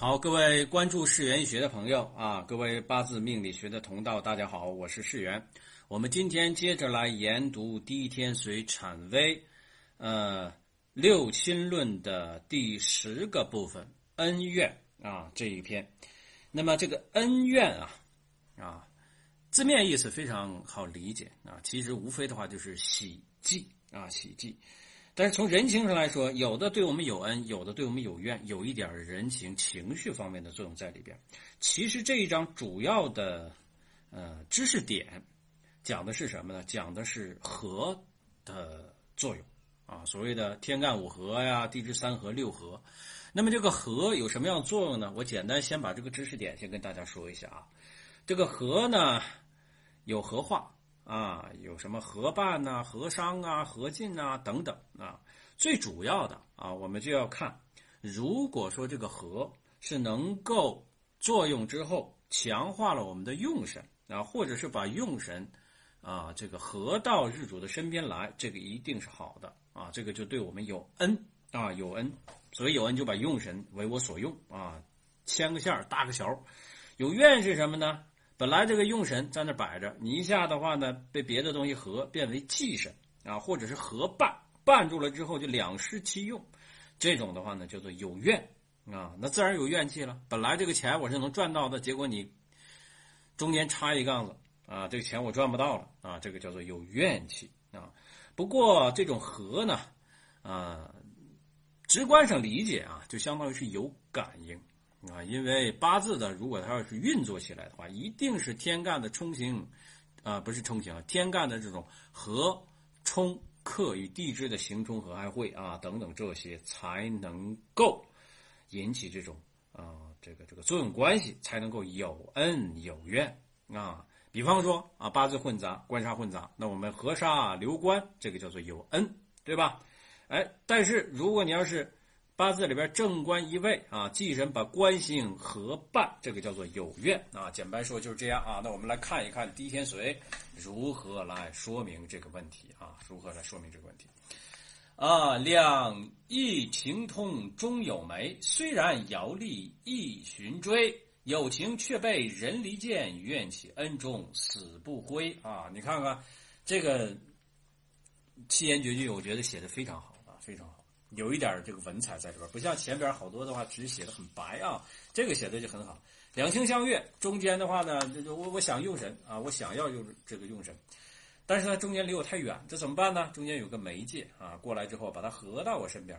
好，各位关注世园医学的朋友啊，各位八字命理学的同道，大家好，我是世园。我们今天接着来研读第一天随产微，呃，六亲论的第十个部分恩怨啊这一篇。那么这个恩怨啊啊，字面意思非常好理解啊，其实无非的话就是喜忌啊喜忌。但是从人情上来说，有的对我们有恩，有的对我们有怨，有一点人情情绪方面的作用在里边。其实这一章主要的呃知识点讲的是什么呢？讲的是和的作用啊，所谓的天干五合呀，地支三合六合。那么这个和有什么样的作用呢？我简单先把这个知识点先跟大家说一下啊。这个和呢有和化。啊，有什么合办呐、合商啊、合进啊等等啊，最主要的啊，我们就要看，如果说这个合是能够作用之后强化了我们的用神啊，或者是把用神啊这个合到日主的身边来，这个一定是好的啊，这个就对我们有恩啊，有恩，所以有恩就把用神为我所用啊，牵个线搭个桥，有怨是什么呢？本来这个用神在那摆着，你一下的话呢，被别的东西合变为忌神啊，或者是合绊绊住了之后就两失其用，这种的话呢叫做有怨啊，那自然有怨气了。本来这个钱我是能赚到的，结果你中间插一杠子啊，这个钱我赚不到了啊，这个叫做有怨气啊。不过这种合呢，啊，直观上理解啊，就相当于是有感应。啊，因为八字的，如果它要是运作起来的话，一定是天干的冲刑，啊，不是冲刑啊，天干的这种合冲克与地支的刑冲合还会啊等等这些，才能够引起这种啊这个这个作用关系，才能够有恩有怨啊。比方说啊，八字混杂，官杀混杂，那我们合杀留官，这个叫做有恩，对吧？哎，但是如果你要是八字里边正官一位啊，忌神把官星合办，这个叫做有怨啊。简单说就是这样啊。那我们来看一看第一天髓如何来说明这个问题啊？如何来说明这个问题啊？两意情通终有眉，虽然遥立亦寻追，有情却被人离间，怨气恩重死不归啊！你看看这个七言绝句，我觉得写的非常好啊，非常好。有一点这个文采在里边，不像前边好多的话只写的很白啊，这个写的就很好。两情相悦，中间的话呢，就就我我想用神啊，我想要用这个用神，但是呢中间离我太远，这怎么办呢？中间有个媒介啊，过来之后把它合到我身边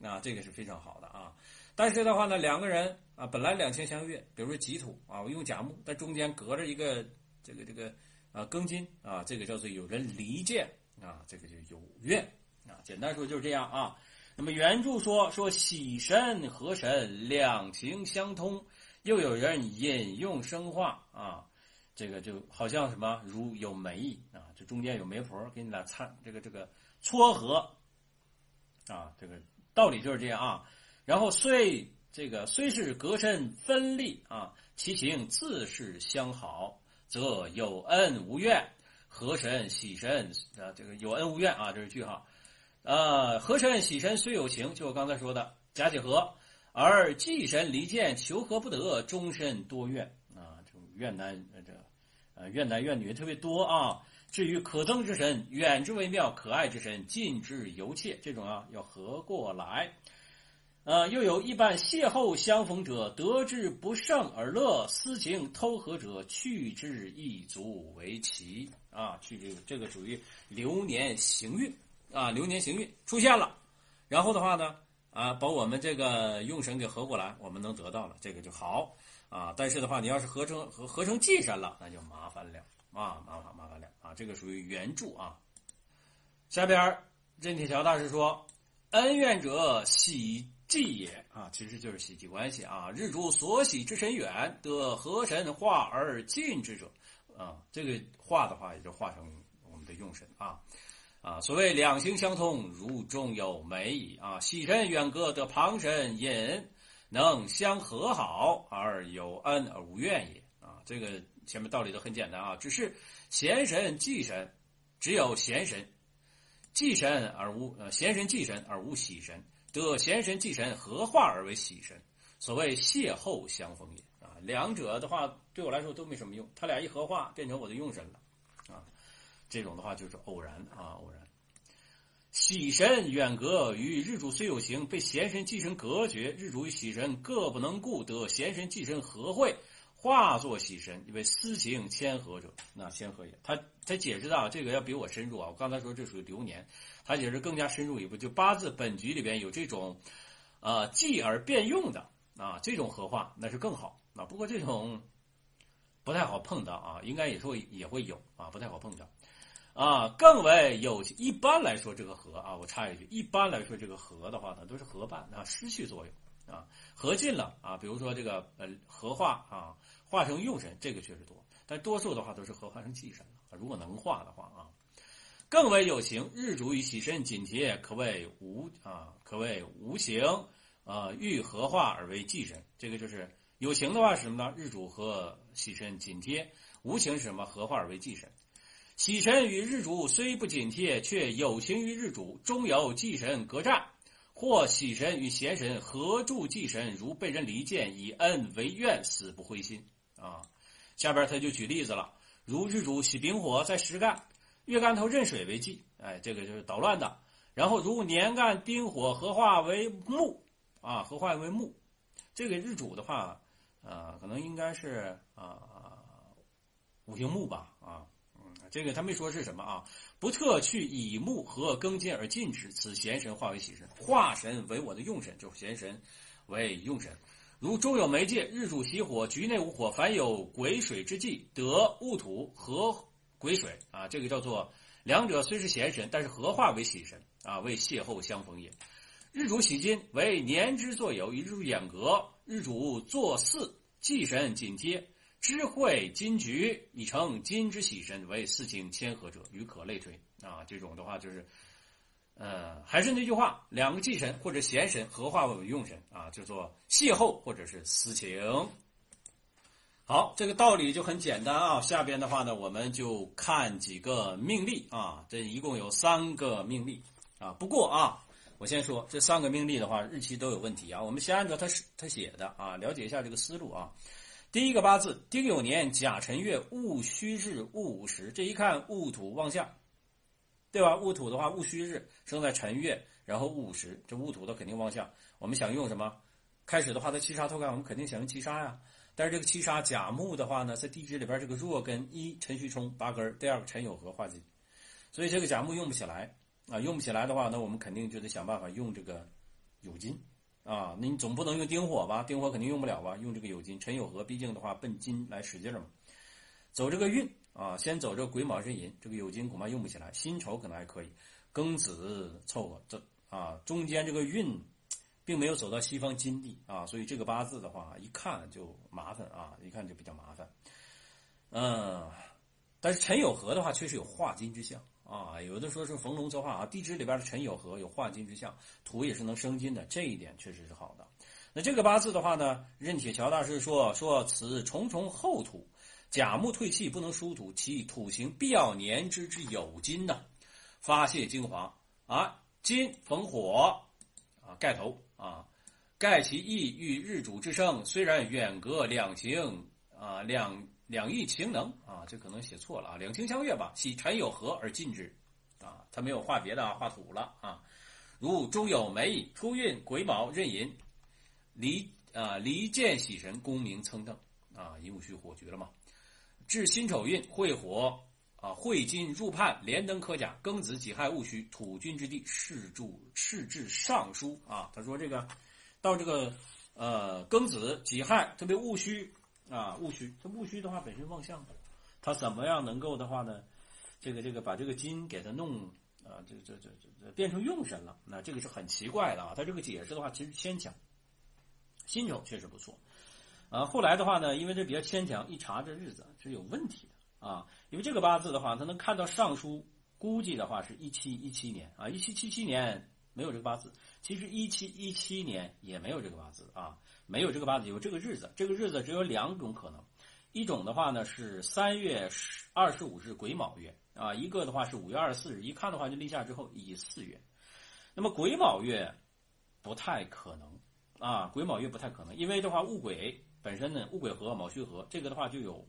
来，啊，这个是非常好的啊。但是的话呢，两个人啊本来两情相悦，比如说己土啊，我用甲木，但中间隔着一个这个这个啊庚金啊，这个叫做有人离间啊，这个就有怨啊。简单说就是这样啊。那么原著说说喜神和神两情相通，又有人引用生化啊，这个就好像什么如有媒啊，这中间有媒婆给你俩参这个这个撮合啊，这个道理就是这样啊。然后虽这个虽是隔身分立啊，其情自是相好，则有恩无怨。和神喜神啊，这个有恩无怨啊，这是句号。呃，和神喜神虽有情，就我刚才说的假结合，而忌神离间，求和不得，终身多怨啊，这种怨男这呃怨男怨女特别多啊。至于可憎之神，远之为妙；可爱之神，近之尤切。这种啊要合过来。呃，又有一般邂逅相逢者，得之不胜而乐；私情偷合者，去之一足为奇啊。去这个这个属于流年行运。啊，流年行运出现了，然后的话呢，啊，把我们这个用神给合过来，我们能得到了，这个就好啊。但是的话，你要是合成合合成忌神了，那就麻烦了啊，麻烦麻烦了啊。这个属于原著啊。下边任铁桥大师说：“恩怨者，喜忌也啊，其实就是喜忌关系啊。日主所喜之神远，得合神化而近之者啊，这个化的话，也就化成我们的用神啊。”啊，所谓两心相通，如中有美矣啊！喜神远隔得旁神引，能相和好而有恩而无怨也啊！这个前面道理都很简单啊，只是贤神忌神，只有贤神忌神而无呃贤神忌神而无喜神，得贤神忌神合化而为喜神，所谓邂逅相逢也啊，两者的话对我来说都没什么用，他俩一合化变成我的用神了，这种的话就是偶然啊，偶然。喜神远隔，与日主虽有形，被贤神忌神隔绝。日主与喜神各不能顾，得贤神忌神合会，化作喜神，因为私行谦和者，那谦和也。他他解释到这个要比我深入啊！我刚才说这属于流年，他解释更加深入一步，就八字本局里边有这种，呃，忌而变用的啊，这种合化那是更好啊。不过这种不太好碰到啊，应该也说也会有啊，不太好碰到。啊，更为有一般来说，这个合啊，我插一句，一般来说，这个合的话呢，都是合伴啊，失去作用啊，合尽了啊，比如说这个呃合化啊，化成用神，这个确实多，但多数的话都是合化成忌神了。如果能化的话啊，更为有形，日主与喜神紧贴，可谓无啊，可谓无形啊，欲合化而为忌神。这个就是有形的话是什么呢？日主和喜神紧贴，无形是什么？合化而为忌神。喜神与日主虽不紧贴，却有情于日主，终有忌神隔战；或喜神与贤神合助忌神，如被人离间，以恩为怨，死不灰心。啊，下边他就举例子了，如日主喜丙火在时干，月干头壬水为忌，哎，这个就是捣乱的。然后如年干丁火合化为木，啊，合化为木，这个日主的话，啊，可能应该是啊五行木吧，啊。这个他没说是什么啊？不特去以木和庚金而禁止，此贤神化为喜神，化神为我的用神，就是贤神为用神。如中有媒介，日主喜火，局内无火，凡有癸水之际，得戊土合癸水啊，这个叫做两者虽是贤神，但是合化为喜神啊，为邂逅相逢也。日主喜金为年之作有，与日主眼隔，日主作巳，忌神紧接。知会金局已成金之喜神，为四境谦和者，与可类推啊。这种的话就是，呃，还是那句话，两个忌神或者贤神合化为用神啊，叫做邂逅或者是私情。好，这个道理就很简单啊。下边的话呢，我们就看几个命例啊。这一共有三个命例啊。不过啊，我先说这三个命例的话，日期都有问题啊。我们先按照他他写的啊，了解一下这个思路啊。第一个八字丁酉年甲辰月戊戌日戊午时，这一看戊土旺相，对吧？戊土的话，戊戌日生在辰月，然后戊午时，这戊土的肯定旺相。我们想用什么？开始的话，在七杀透干，我们肯定想用七杀呀。但是这个七杀甲木的话呢，在地支里边这个弱根一辰戌冲八根，第二个辰酉合化忌，所以这个甲木用不起来啊。用不起来的话，那我们肯定就得想办法用这个酉金。啊，那你总不能用丁火吧？丁火肯定用不了吧？用这个酉金、辰酉合，毕竟的话奔金来使劲嘛。走这个运啊，先走这个癸卯申寅，这个酉金恐怕用不起来。辛丑可能还可以，庚子凑合这啊，中间这个运并没有走到西方金地啊，所以这个八字的话一看就麻烦啊，一看就比较麻烦。嗯，但是辰酉合的话确实有化金之象。啊，有的说是逢龙则化啊，地支里边的辰酉合有化金之象，土也是能生金的，这一点确实是好的。那这个八字的话呢，任铁桥大师说说此重重厚土，甲木退气不能疏土，其土行必要年之之有金呐，发泄精华啊，金逢火啊，盖头啊，盖其意欲日主之生，虽然远隔两行啊两。两意情能啊，这可能写错了啊，两情相悦吧。喜辰有合而尽之，啊，他没有画别的啊，画土了啊。如中有梅出运癸卯壬寅，离啊离间喜神功名蹭腾啊，寅午戌火局了嘛。至辛丑运会火啊，会金入判连登科甲庚子己亥戊戌土军之地，世柱世至尚书啊。他说这个到这个呃庚子己亥，特别戊戌。啊，戊戌，这戊戌的话本身旺相，他怎么样能够的话呢？这个这个把这个金给他弄啊，这这这这这变成用神了，那这个是很奇怪的啊。他这个解释的话其实牵强，辛丑确实不错，啊，后来的话呢，因为这比较牵强，一查这日子是有问题的啊。因为这个八字的话，他能看到尚书估计的话是一七一七年啊，一七七七年没有这个八字，其实一七一七年也没有这个八字啊。没有这个八字，有这个日子。这个日子只有两种可能，一种的话呢是三月十二十五日癸卯月啊，一个的话是五月二十四日。一看的话就立夏之后乙巳月。那么癸卯月不太可能啊，癸卯月不太可能，因为的话戊癸本身呢，戊癸合卯戌合，这个的话就有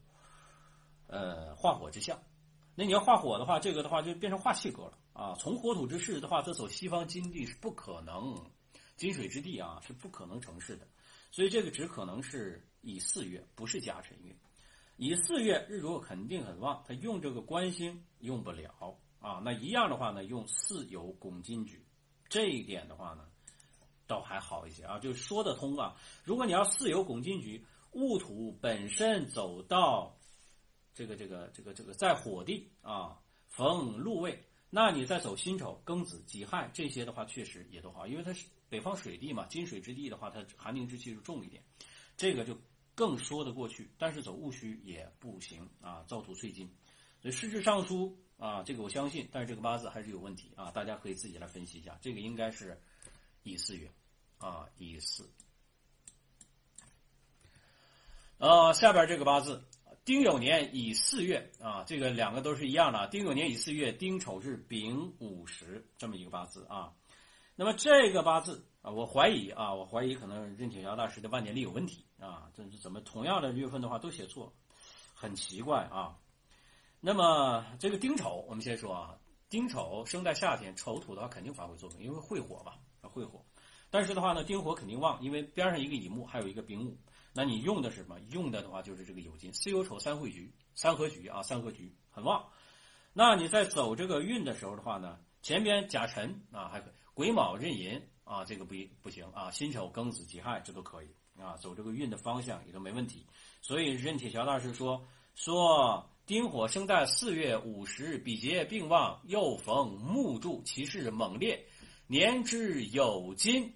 呃化火之象。那你要化火的话，这个的话就变成化气格了啊。从火土之势的话，这走西方金地是不可能，金水之地啊是不可能成事的。所以这个只可能是乙巳月，不是甲辰月。乙巳月日主肯定很旺，他用这个官星用不了啊。那一样的话呢，用巳酉拱金局，这一点的话呢，倒还好一些啊，就说得通啊。如果你要巳酉拱金局，戊土本身走到这个这个这个这个在火地啊，逢禄位，那你再走辛丑、庚子、己亥这些的话，确实也都好，因为它是北方水地嘛，金水之地的话，它寒凝之气就重一点，这个就。更说得过去，但是走戊戌也不行啊，造土淬金，所以失至尚书啊，这个我相信，但是这个八字还是有问题啊，大家可以自己来分析一下，这个应该是乙巳月啊，乙巳。呃，下边这个八字丁酉年乙巳月啊，这个两个都是一样的，丁酉年乙巳月，丁丑日丙午时这么一个八字啊，那么这个八字。啊，我怀疑啊，我怀疑可能任铁桥大师的万年历有问题啊，这是怎么同样的月份的话都写错，很奇怪啊。那么这个丁丑，我们先说啊，丁丑生在夏天，丑土的话肯定发挥作用，因为会火嘛，会火。但是的话呢，丁火肯定旺，因为边上一个乙木，还有一个丙午，那你用的是什么？用的的话就是这个酉金，巳酉丑三会局，三合局啊，三合局很旺。那你在走这个运的时候的话呢，前边甲辰啊，还可以癸卯壬寅。啊，这个不不行啊！辛丑、庚子、己亥，这都可以啊，走这个运的方向也都没问题。所以任铁桥大师说说丁火生在四月五十，比劫并旺，又逢木柱，其势猛烈，年之有金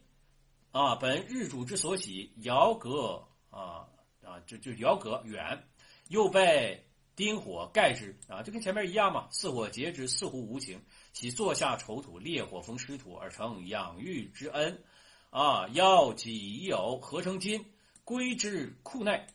啊。本日主之所喜，爻隔啊啊，就就爻隔远，又被。丁火盖之啊，就跟前面一样嘛。四火劫之，似乎无情。其坐下丑土，烈火逢湿土，而成养育之恩。啊，要己酉合成金，归之库内。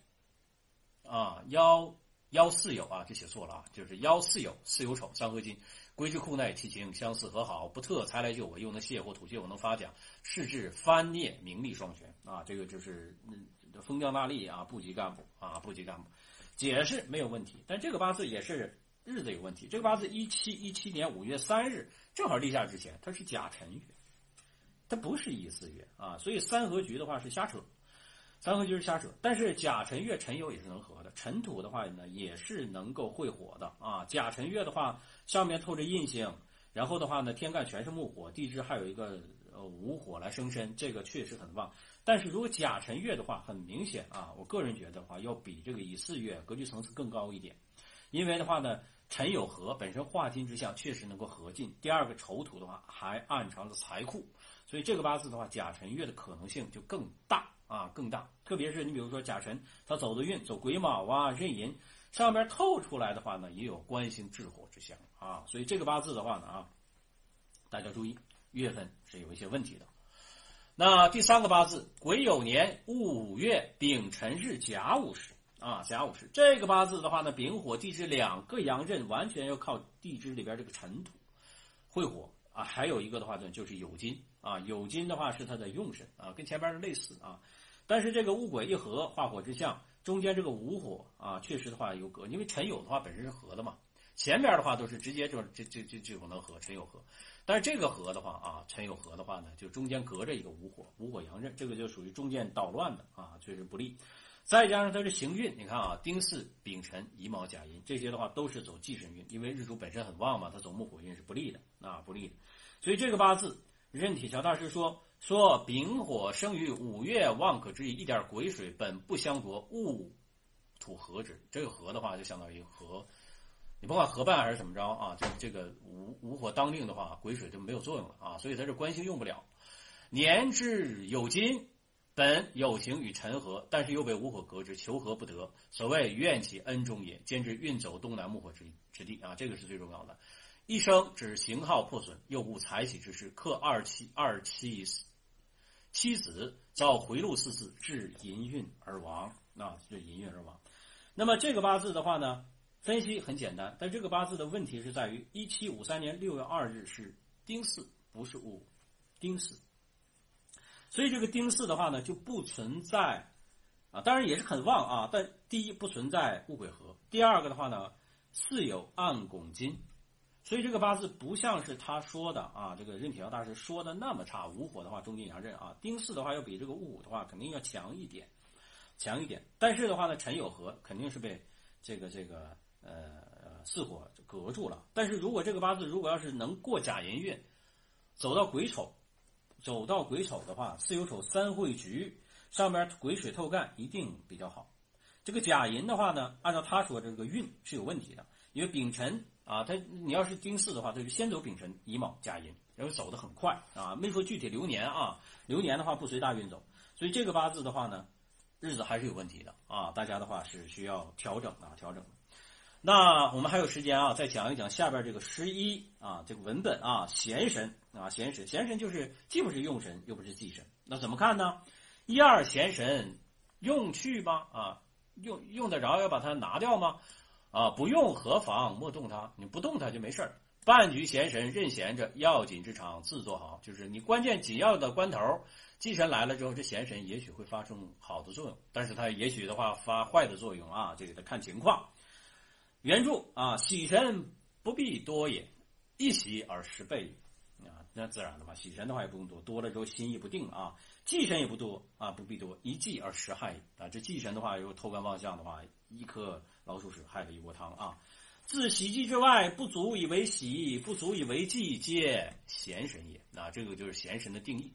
啊，幺幺四酉啊，这写错了啊，就是幺四酉，四酉丑，三合金，归之库内，其情相似和好，不特财来救我，又能泄火土泄，我能发奖，是至翻孽，名利双全啊。这个就是嗯，封疆大吏啊，部级干部啊，部级干部。解释没有问题，但这个八字也是日子有问题。这个八字一七一七年五月三日，正好立夏之前，它是甲辰月，它不是乙巳月啊，所以三合局的话是瞎扯，三合局是瞎扯。但是甲辰月辰酉也是能合的，辰土的话呢也是能够会火的啊。甲辰月的话上面透着印星，然后的话呢天干全是木火，地支还有一个呃午火来生身，这个确实很旺。但是如果甲辰月的话，很明显啊，我个人觉得话要比这个乙巳月格局层次更高一点，因为的话呢，辰酉合本身化金之象确实能够合进。第二个丑土的话还暗藏着财库，所以这个八字的话，甲辰月的可能性就更大啊，更大。特别是你比如说甲辰，它走的运走癸卯啊、壬寅，上边透出来的话呢，也有官星制火之象啊，所以这个八字的话呢啊，大家注意月份是有一些问题的。那第三个八字癸酉年戊午月丙辰日甲午时啊，甲午时这个八字的话呢，丙火地支两个阳刃，完全要靠地支里边这个辰土会火啊。还有一个的话呢，就是酉金啊，酉金的话是它的用神啊，跟前边的类似啊。但是这个戊癸一合化火之象，中间这个午火啊，确实的话有隔，因为辰酉的话本身是合的嘛，前边的话都是直接就这这这这种能合辰酉合。但是这个合的话啊，辰酉合的话呢，就中间隔着一个午火，午火阳刃，这个就属于中间捣乱的啊，确实不利。再加上它是行运，你看啊，丁巳、丙辰、乙卯、甲寅这些的话都是走忌神运，因为日主本身很旺嘛，它走木火运是不利的啊，不利的。所以这个八字，任铁桥大师说说丙火生于五月，旺可知一点癸水本不相夺，戊土合之。这个合的话，就相当于合。你甭管合办还是怎么着啊，这这个无无火当令的话，癸水就没有作用了啊，所以它这官星用不了。年至有金，本有形与辰合，但是又被无火隔之，求合不得。所谓怨气恩中也，兼之运走东南木火之之地啊，这个是最重要的。一生指型号破损，又无财喜之事，克二七二七妻子遭回路四次，致淫运而亡啊，致淫运而亡。那么这个八字的话呢？分析很简单，但这个八字的问题是在于一七五三年六月二日是丁巳，不是戊，丁巳。所以这个丁巳的话呢，就不存在啊，当然也是很旺啊，但第一不存在戊癸合，第二个的话呢，巳有暗拱金，所以这个八字不像是他说的啊，这个任铁桥大师说的那么差。午火的话，中金阳刃啊，丁巳的话要比这个戊午的话肯定要强一点，强一点。但是的话呢，辰有合，肯定是被这个这个呃巳火隔住了。但是如果这个八字如果要是能过甲寅运，走到癸丑，走到癸丑的话，巳酉丑三会局上边癸水透干，一定比较好。这个甲寅的话呢，按照他说这个运是有问题的，因为丙辰。啊，他你要是丁巳的话，他就先走丙辰、乙卯、甲寅，然后走得很快啊。没说具体流年啊，流年的话不随大运走，所以这个八字的话呢，日子还是有问题的啊。大家的话是需要调整啊，调整。那我们还有时间啊，再讲一讲下边这个十一啊，这个文本啊，闲神啊，闲神，闲神就是既不是用神又不是忌神，那怎么看呢？一二闲神用去吗？啊，用用得着要把它拿掉吗？啊，不用何妨？莫动它，你不动它就没事儿。半局闲神任闲着，要紧之场自做好。就是你关键紧要的关头，忌神来了之后，这闲神也许会发生好的作用，但是它也许的话发坏的作用啊，这个得看情况。原著啊，喜神不必多也，一喜而十倍啊，那自然的话，喜神的话也不用多，多了之后心意不定啊。忌神也不多啊，不必多，一忌而十害啊。这忌神的话，如果偷干妄相的话，一颗。老鼠屎害了一锅汤啊！自喜忌之外，不足以为喜，不足以为忌，皆闲神也。那这个就是闲神的定义。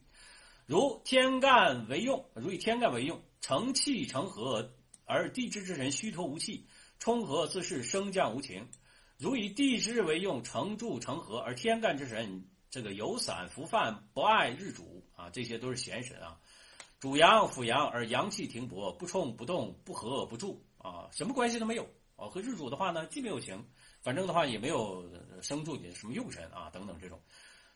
如天干为用，如以天干为用，成气成和，而地支之神虚脱无气，冲合自是升降无情；如以地支为用，成柱成合，而天干之神这个有散浮泛，不爱日主啊，这些都是闲神啊。主阳辅阳，而阳气停泊，不冲不动，不和不住。啊，什么关系都没有啊！和日主的话呢，既没有情，反正的话也没有生助你什么用神啊等等这种，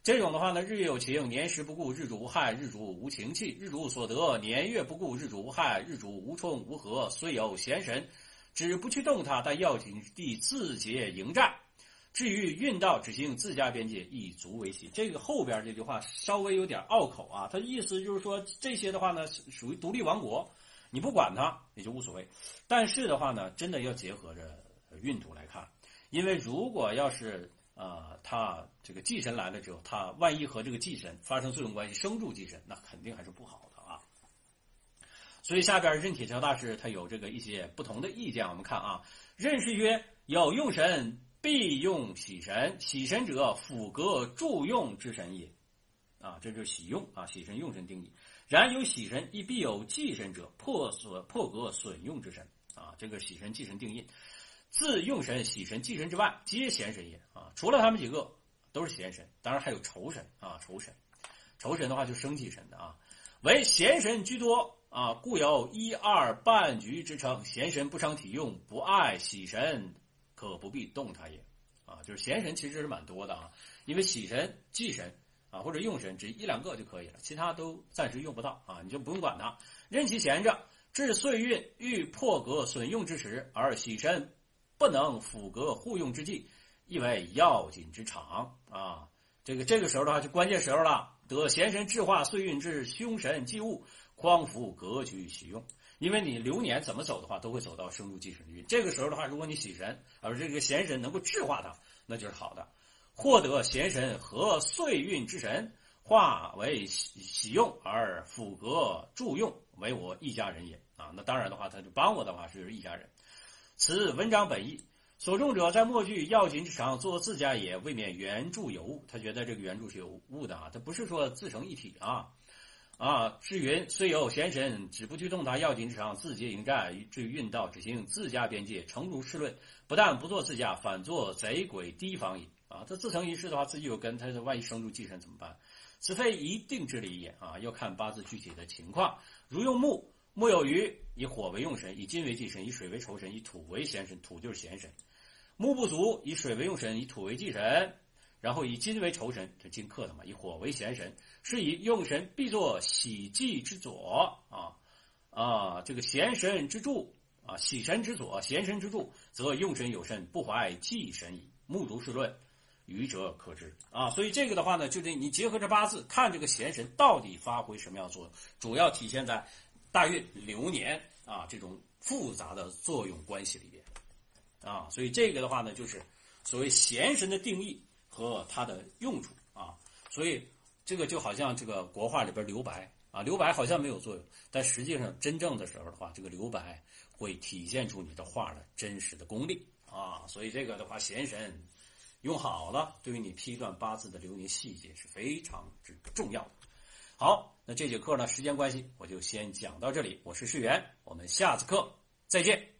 这种的话呢，日月有情，年时不顾，日主无害，日主无情气，日主所得年月不顾，日主无害，日主无冲无合，虽有闲神，只不去动它，但要紧地自结迎战。至于运道只行自家边界，以足为奇。这个后边这句话稍微有点拗口啊，他意思就是说这些的话呢，属于独立王国。你不管它也就无所谓，但是的话呢，真的要结合着运土来看，因为如果要是啊，他这个祭神来了之后，他万一和这个祭神发生作用关系，生助祭神，那肯定还是不好的。所以下边任铁桥大师他有这个一些不同的意见，我们看啊，任是曰有用神必用喜神，喜神者辅格助用之神也，啊，这就是喜用啊，喜神用神定义。然有喜神，亦必有忌神者，破损破格损用之神啊！这个喜神忌神定义，自用神、喜神、忌神之外，皆闲神也啊！除了他们几个，都是闲神。当然还有仇神啊，仇神，仇神的话就生气神的啊，为闲神居多啊，故有一二半局之称。闲神不伤体用，不爱喜神，可不必动他也啊！就是闲神其实是蛮多的啊，因为喜神、忌神。啊，或者用神只一两个就可以了，其他都暂时用不到啊，你就不用管它，任其闲着。至岁运欲破格损用之时，而喜神不能辅格护用之际，亦为要紧之场啊。这个这个时候的话，就关键时候了。得闲神制化岁运至凶神忌物，光伏格局喜用。因为你流年怎么走的话，都会走到生入忌神运。这个时候的话，如果你喜神而这个闲神能够制化它，那就是好的。获得贤神和岁运之神，化为喜喜用而辅格助用，为我一家人也啊！那当然的话，他就帮我的话是一家人。此文章本意，所中者在末句要紧之上做自家也，未免原著有误。他觉得这个原著是有误的啊，他不是说自成一体啊啊！是云虽有贤神，只不去动他要紧之上，自结迎战。至于运道，只行自家边界，诚如世论，不但不做自家，反做贼鬼提防也。啊，他自成一世的话，自己有根，他的万一生入忌神怎么办？此非一定之理也啊！要看八字具体的情况。如用木，木有余，以火为用神，以金为忌神，以水为仇神，以土为贤神。土就是贤神。木不足，以水为用神，以土为忌神，然后以金为仇神，这金克的嘛，以火为闲神，是以用神必作喜忌之左啊啊！这个闲神之助啊，喜神之左，闲神之助，则用神有神，不怀忌神矣。木如是论。愚者可知啊。所以这个的话呢，就是你结合这八字看这个闲神到底发挥什么样作用，主要体现在大运流年啊这种复杂的作用关系里边啊。所以这个的话呢，就是所谓闲神的定义和它的用处啊。所以这个就好像这个国画里边留白啊，留白好像没有作用，但实际上真正的时候的话，这个留白。会体现出你的画的真实的功力啊，所以这个的话，闲神用好了，对于你批断八字的流年细节是非常之重要的。好，那这节课呢，时间关系，我就先讲到这里。我是世源，我们下次课再见。